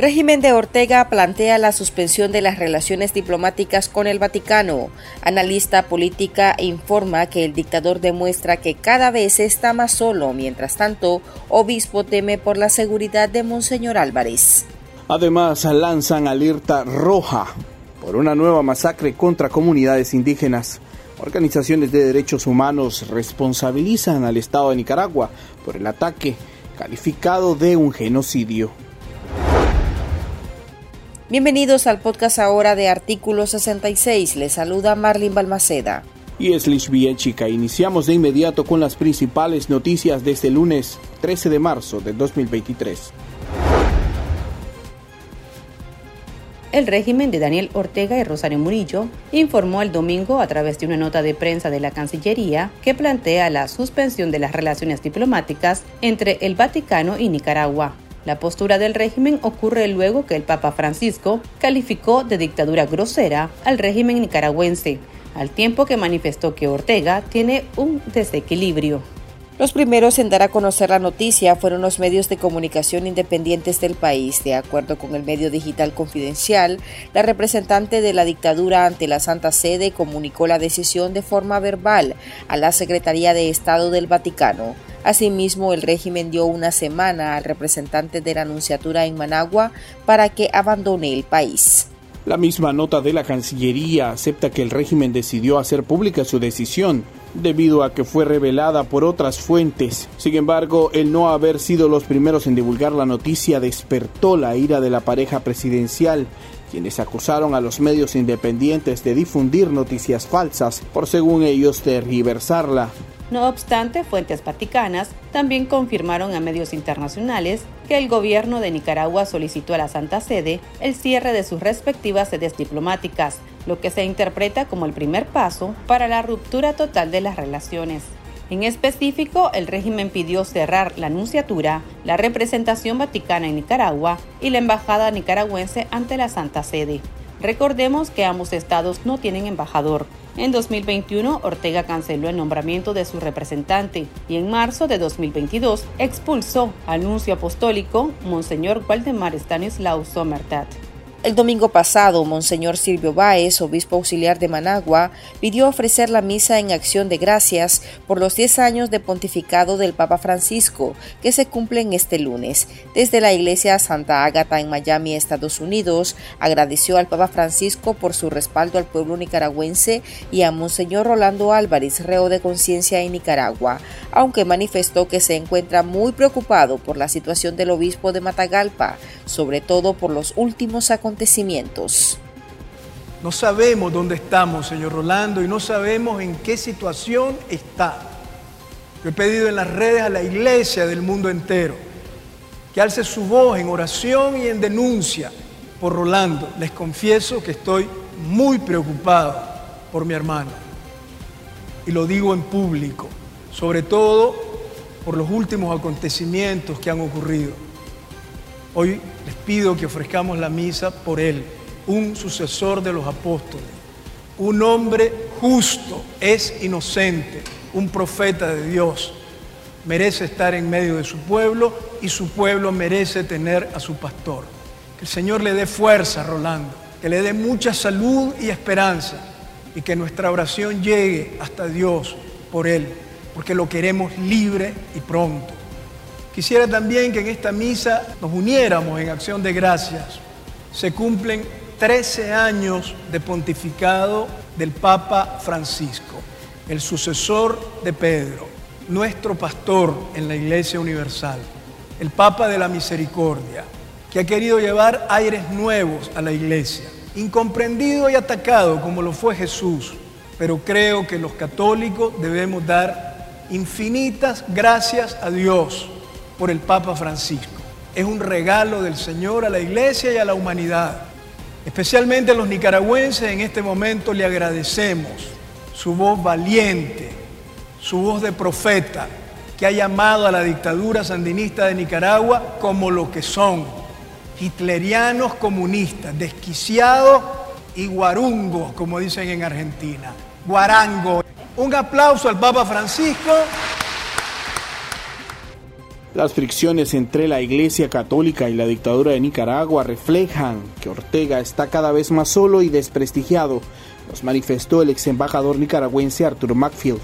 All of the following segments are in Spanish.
Régimen de Ortega plantea la suspensión de las relaciones diplomáticas con el Vaticano. Analista política informa que el dictador demuestra que cada vez está más solo. Mientras tanto, obispo teme por la seguridad de Monseñor Álvarez. Además, lanzan alerta roja por una nueva masacre contra comunidades indígenas. Organizaciones de derechos humanos responsabilizan al Estado de Nicaragua por el ataque calificado de un genocidio. Bienvenidos al podcast ahora de Artículo 66. Les saluda Marlene Balmaceda. Y es Lish Chica. Iniciamos de inmediato con las principales noticias de este lunes 13 de marzo de 2023. El régimen de Daniel Ortega y Rosario Murillo informó el domingo a través de una nota de prensa de la Cancillería que plantea la suspensión de las relaciones diplomáticas entre el Vaticano y Nicaragua. La postura del régimen ocurre luego que el Papa Francisco calificó de dictadura grosera al régimen nicaragüense, al tiempo que manifestó que Ortega tiene un desequilibrio. Los primeros en dar a conocer la noticia fueron los medios de comunicación independientes del país. De acuerdo con el medio digital confidencial, la representante de la dictadura ante la Santa Sede comunicó la decisión de forma verbal a la Secretaría de Estado del Vaticano. Asimismo, el régimen dio una semana al representante de la Anunciatura en Managua para que abandone el país. La misma nota de la Cancillería acepta que el régimen decidió hacer pública su decisión debido a que fue revelada por otras fuentes. Sin embargo, el no haber sido los primeros en divulgar la noticia despertó la ira de la pareja presidencial, quienes acusaron a los medios independientes de difundir noticias falsas por según ellos tergiversarla. No obstante, fuentes vaticanas también confirmaron a medios internacionales que el gobierno de Nicaragua solicitó a la Santa Sede el cierre de sus respectivas sedes diplomáticas, lo que se interpreta como el primer paso para la ruptura total de las relaciones. En específico, el régimen pidió cerrar la Anunciatura, la representación vaticana en Nicaragua y la embajada nicaragüense ante la Santa Sede. Recordemos que ambos estados no tienen embajador. En 2021, Ortega canceló el nombramiento de su representante y en marzo de 2022 expulsó al nuncio apostólico Monseñor Waldemar Stanislaw Sommertat. El domingo pasado, Monseñor Silvio Báez, obispo auxiliar de Managua, pidió ofrecer la misa en acción de gracias por los 10 años de pontificado del Papa Francisco, que se cumplen este lunes. Desde la iglesia Santa Ágata en Miami, Estados Unidos, agradeció al Papa Francisco por su respaldo al pueblo nicaragüense y a Monseñor Rolando Álvarez, reo de conciencia en Nicaragua, aunque manifestó que se encuentra muy preocupado por la situación del obispo de Matagalpa, sobre todo por los últimos acontecimientos acontecimientos. No sabemos dónde estamos, señor Rolando, y no sabemos en qué situación está. Yo he pedido en las redes a la iglesia del mundo entero que alce su voz en oración y en denuncia por Rolando. Les confieso que estoy muy preocupado por mi hermano. Y lo digo en público, sobre todo por los últimos acontecimientos que han ocurrido. Hoy les pido que ofrezcamos la misa por él, un sucesor de los apóstoles, un hombre justo, es inocente, un profeta de Dios. Merece estar en medio de su pueblo y su pueblo merece tener a su pastor. Que el Señor le dé fuerza, Rolando, que le dé mucha salud y esperanza y que nuestra oración llegue hasta Dios por él, porque lo queremos libre y pronto. Quisiera también que en esta misa nos uniéramos en acción de gracias. Se cumplen 13 años de pontificado del Papa Francisco, el sucesor de Pedro, nuestro pastor en la Iglesia Universal, el Papa de la Misericordia, que ha querido llevar aires nuevos a la Iglesia, incomprendido y atacado como lo fue Jesús, pero creo que los católicos debemos dar infinitas gracias a Dios por el Papa Francisco. Es un regalo del Señor a la iglesia y a la humanidad. Especialmente a los nicaragüenses en este momento le agradecemos su voz valiente, su voz de profeta, que ha llamado a la dictadura sandinista de Nicaragua como lo que son, hitlerianos comunistas, desquiciados y guarungos, como dicen en Argentina, guarango. Un aplauso al Papa Francisco. Las fricciones entre la Iglesia Católica y la dictadura de Nicaragua reflejan que Ortega está cada vez más solo y desprestigiado, nos manifestó el ex embajador nicaragüense Arturo Macfield.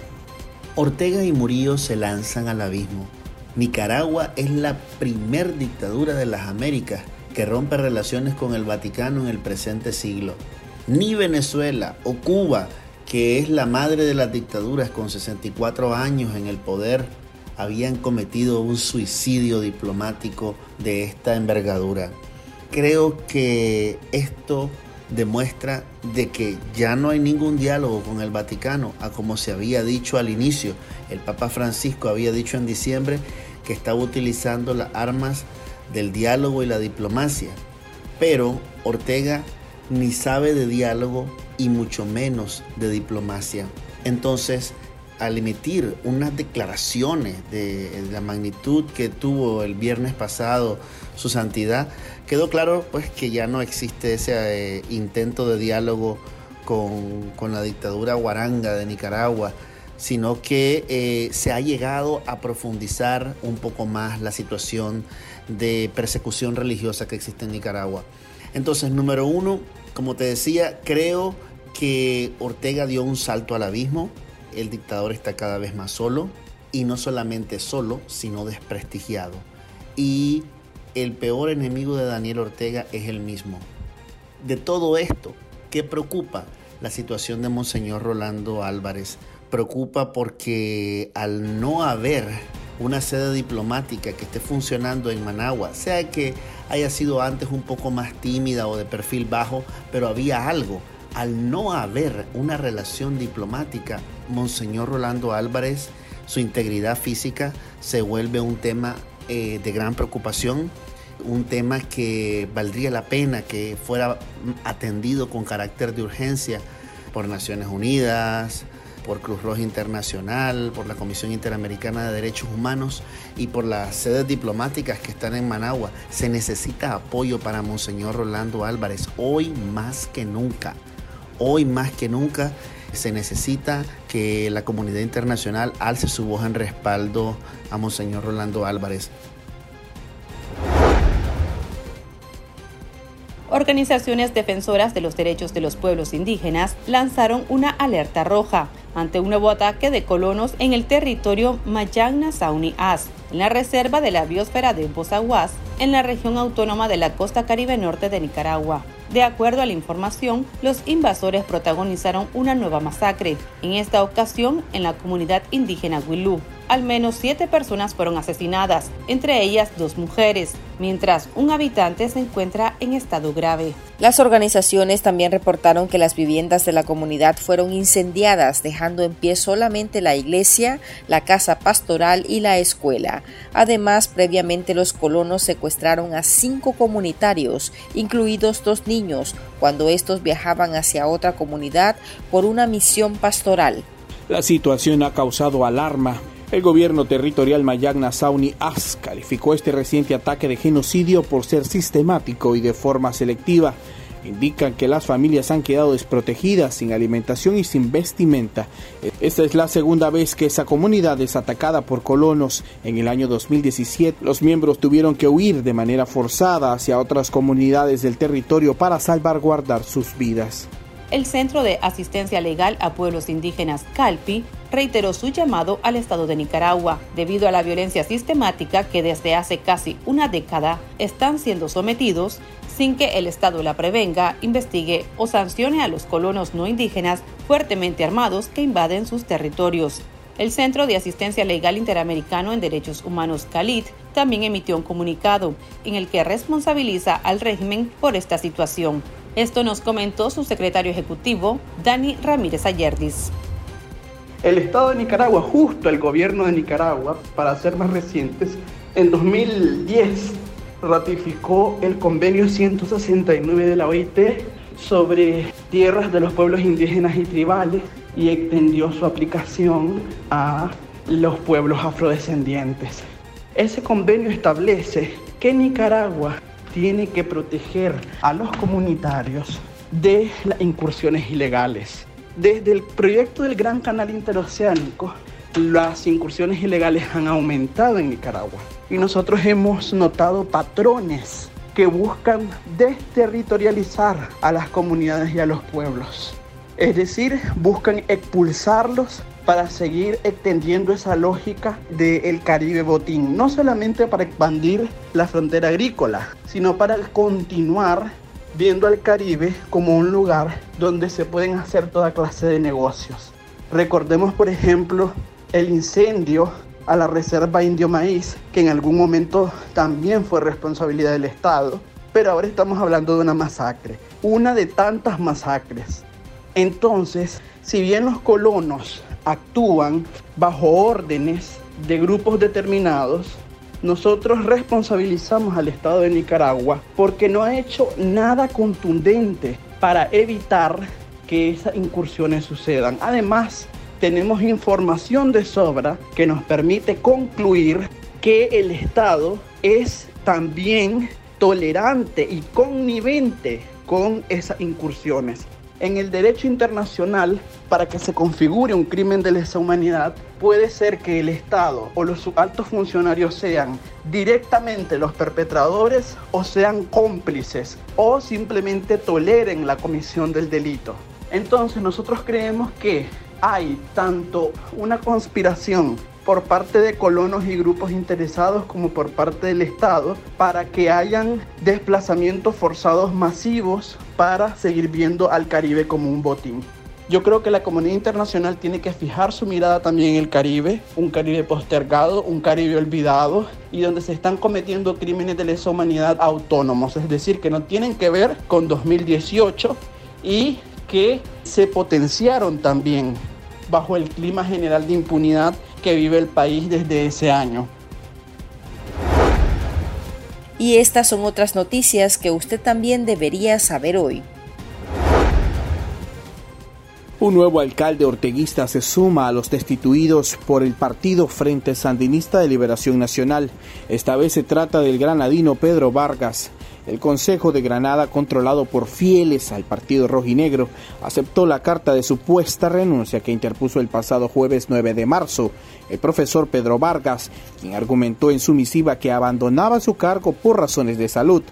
Ortega y Murillo se lanzan al abismo. Nicaragua es la primer dictadura de las Américas que rompe relaciones con el Vaticano en el presente siglo. Ni Venezuela o Cuba, que es la madre de las dictaduras con 64 años en el poder, habían cometido un suicidio diplomático de esta envergadura. Creo que esto demuestra de que ya no hay ningún diálogo con el Vaticano, a como se había dicho al inicio. El Papa Francisco había dicho en diciembre que estaba utilizando las armas del diálogo y la diplomacia. Pero Ortega ni sabe de diálogo y mucho menos de diplomacia. Entonces, al emitir unas declaraciones de, la magnitud que tuvo el viernes pasado su santidad, quedó claro pues que ya no existe ese eh, intento de diálogo con, la dictadura guaranga de Nicaragua, sino que eh, se ha llegado a profundizar un poco más la situación de persecución religiosa que existe en Nicaragua. Entonces, número uno, como te decía, creo que Ortega dio un salto al abismo, el dictador está cada vez más solo y no solamente solo, sino desprestigiado. Y el peor enemigo de Daniel Ortega es el mismo. De todo esto, ¿qué preocupa? La situación de Monseñor Rolando Álvarez. Preocupa porque al no haber una sede diplomática que esté funcionando en Managua, sea que haya sido antes un poco más tímida o de perfil bajo, pero había algo al no haber una relación diplomática, Monseñor Rolando Álvarez, su integridad física se vuelve un tema eh, de gran preocupación, un tema que valdría la pena que fuera atendido con carácter de urgencia por Naciones Unidas, por Cruz Roja Internacional, por la Comisión Interamericana de Derechos Humanos y por las sedes diplomáticas que están en Managua. Se necesita apoyo para Monseñor Rolando Álvarez hoy más que nunca. Hoy más que nunca se necesita que la comunidad internacional alce su voz en respaldo a Monseñor Rolando Álvarez. Organizaciones defensoras de los derechos de los pueblos indígenas lanzaron una alerta roja ante un nuevo ataque de colonos en el territorio Mayagna Sauni As, en la reserva de la biosfera de Bozaguas, en la región autónoma de la costa caribe norte de Nicaragua. De acuerdo a la información, los invasores protagonizaron una nueva masacre, en esta ocasión en la comunidad indígena Wilú. Al menos siete personas fueron asesinadas, entre ellas dos mujeres, mientras un habitante se encuentra en estado grave. Las organizaciones también reportaron que las viviendas de la comunidad fueron incendiadas, dejando en pie solamente la iglesia, la casa pastoral y la escuela. Además, previamente los colonos secuestraron a cinco comunitarios, incluidos dos niños, cuando estos viajaban hacia otra comunidad por una misión pastoral. La situación ha causado alarma el gobierno territorial Mayagna Sauni As calificó este reciente ataque de genocidio por ser sistemático y de forma selectiva. Indican que las familias han quedado desprotegidas, sin alimentación y sin vestimenta. Esta es la segunda vez que esa comunidad es atacada por colonos. En el año 2017, los miembros tuvieron que huir de manera forzada hacia otras comunidades del territorio para salvaguardar sus vidas el Centro de Asistencia Legal a Pueblos Indígenas CALPI reiteró su llamado al Estado de Nicaragua debido a la violencia sistemática que desde hace casi una década están siendo sometidos sin que el Estado la prevenga, investigue o sancione a los colonos no indígenas fuertemente armados que invaden sus territorios. El Centro de Asistencia Legal Interamericano en Derechos Humanos CALIT también emitió un comunicado en el que responsabiliza al régimen por esta situación. Esto nos comentó su secretario ejecutivo, Dani Ramírez Ayerdis. El Estado de Nicaragua, justo el gobierno de Nicaragua, para ser más recientes, en 2010 ratificó el convenio 169 de la OIT sobre tierras de los pueblos indígenas y tribales y extendió su aplicación a los pueblos afrodescendientes. Ese convenio establece que Nicaragua tiene que proteger a los comunitarios de las incursiones ilegales. Desde el proyecto del Gran Canal Interoceánico, las incursiones ilegales han aumentado en Nicaragua y nosotros hemos notado patrones que buscan desterritorializar a las comunidades y a los pueblos. Es decir, buscan expulsarlos para seguir extendiendo esa lógica del Caribe botín, no solamente para expandir la frontera agrícola, sino para continuar viendo al Caribe como un lugar donde se pueden hacer toda clase de negocios. Recordemos, por ejemplo, el incendio a la Reserva Indio Maíz, que en algún momento también fue responsabilidad del Estado, pero ahora estamos hablando de una masacre, una de tantas masacres. Entonces, si bien los colonos actúan bajo órdenes de grupos determinados, nosotros responsabilizamos al Estado de Nicaragua porque no ha hecho nada contundente para evitar que esas incursiones sucedan. Además, tenemos información de sobra que nos permite concluir que el Estado es también tolerante y connivente con esas incursiones. En el derecho internacional, para que se configure un crimen de lesa humanidad, puede ser que el Estado o los altos funcionarios sean directamente los perpetradores o sean cómplices o simplemente toleren la comisión del delito. Entonces nosotros creemos que hay tanto una conspiración por parte de colonos y grupos interesados como por parte del Estado para que hayan desplazamientos forzados masivos para seguir viendo al Caribe como un botín. Yo creo que la comunidad internacional tiene que fijar su mirada también en el Caribe, un Caribe postergado, un Caribe olvidado y donde se están cometiendo crímenes de lesa humanidad autónomos, es decir, que no tienen que ver con 2018 y que se potenciaron también bajo el clima general de impunidad que vive el país desde ese año. Y estas son otras noticias que usted también debería saber hoy. Un nuevo alcalde orteguista se suma a los destituidos por el partido Frente Sandinista de Liberación Nacional. Esta vez se trata del granadino Pedro Vargas. El Consejo de Granada, controlado por fieles al partido rojinegro, aceptó la carta de supuesta renuncia que interpuso el pasado jueves 9 de marzo el profesor Pedro Vargas, quien argumentó en su misiva que abandonaba su cargo por razones de salud,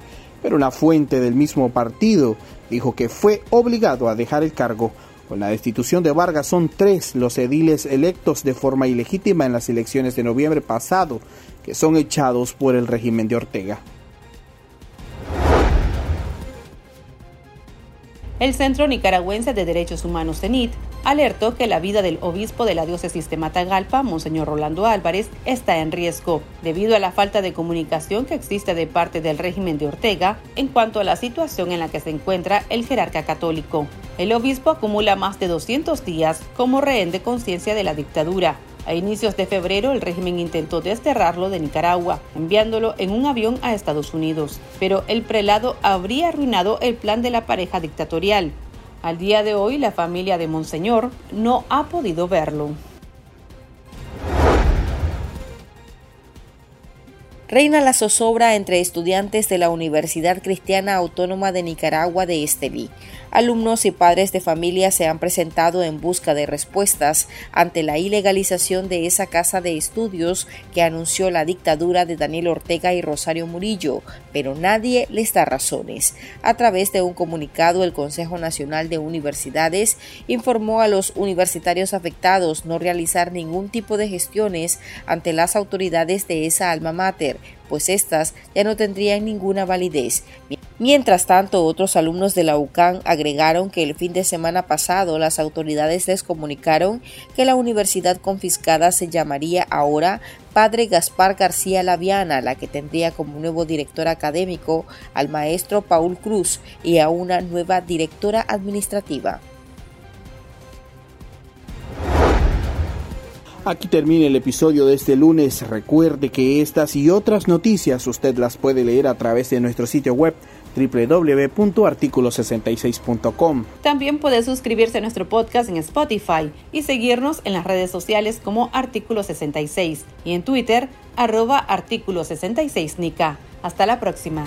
pero una fuente del mismo partido dijo que fue obligado a dejar el cargo. Con la destitución de Vargas son tres los ediles electos de forma ilegítima en las elecciones de noviembre pasado, que son echados por el régimen de Ortega. El Centro Nicaragüense de Derechos Humanos, CENIT, alertó que la vida del obispo de la diócesis de Matagalpa, Monseñor Rolando Álvarez, está en riesgo debido a la falta de comunicación que existe de parte del régimen de Ortega en cuanto a la situación en la que se encuentra el jerarca católico. El obispo acumula más de 200 días como rehén de conciencia de la dictadura, a inicios de febrero, el régimen intentó desterrarlo de Nicaragua, enviándolo en un avión a Estados Unidos, pero el prelado habría arruinado el plan de la pareja dictatorial. Al día de hoy, la familia de Monseñor no ha podido verlo. reina la zozobra entre estudiantes de la Universidad Cristiana Autónoma de Nicaragua de Estelí. Alumnos y padres de familia se han presentado en busca de respuestas ante la ilegalización de esa casa de estudios que anunció la dictadura de Daniel Ortega y Rosario Murillo, pero nadie les da razones. A través de un comunicado, el Consejo Nacional de Universidades informó a los universitarios afectados no realizar ningún tipo de gestiones ante las autoridades de esa alma mater pues éstas ya no tendrían ninguna validez. Mientras tanto, otros alumnos de la UCAN agregaron que el fin de semana pasado las autoridades les comunicaron que la universidad confiscada se llamaría ahora Padre Gaspar García Laviana, la que tendría como nuevo director académico al maestro Paul Cruz y a una nueva directora administrativa. Aquí termina el episodio de este lunes. Recuerde que estas y otras noticias usted las puede leer a través de nuestro sitio web www.articulo66.com. También puede suscribirse a nuestro podcast en Spotify y seguirnos en las redes sociales como Artículo 66 y en Twitter arroba Artículo 66 Nica. Hasta la próxima.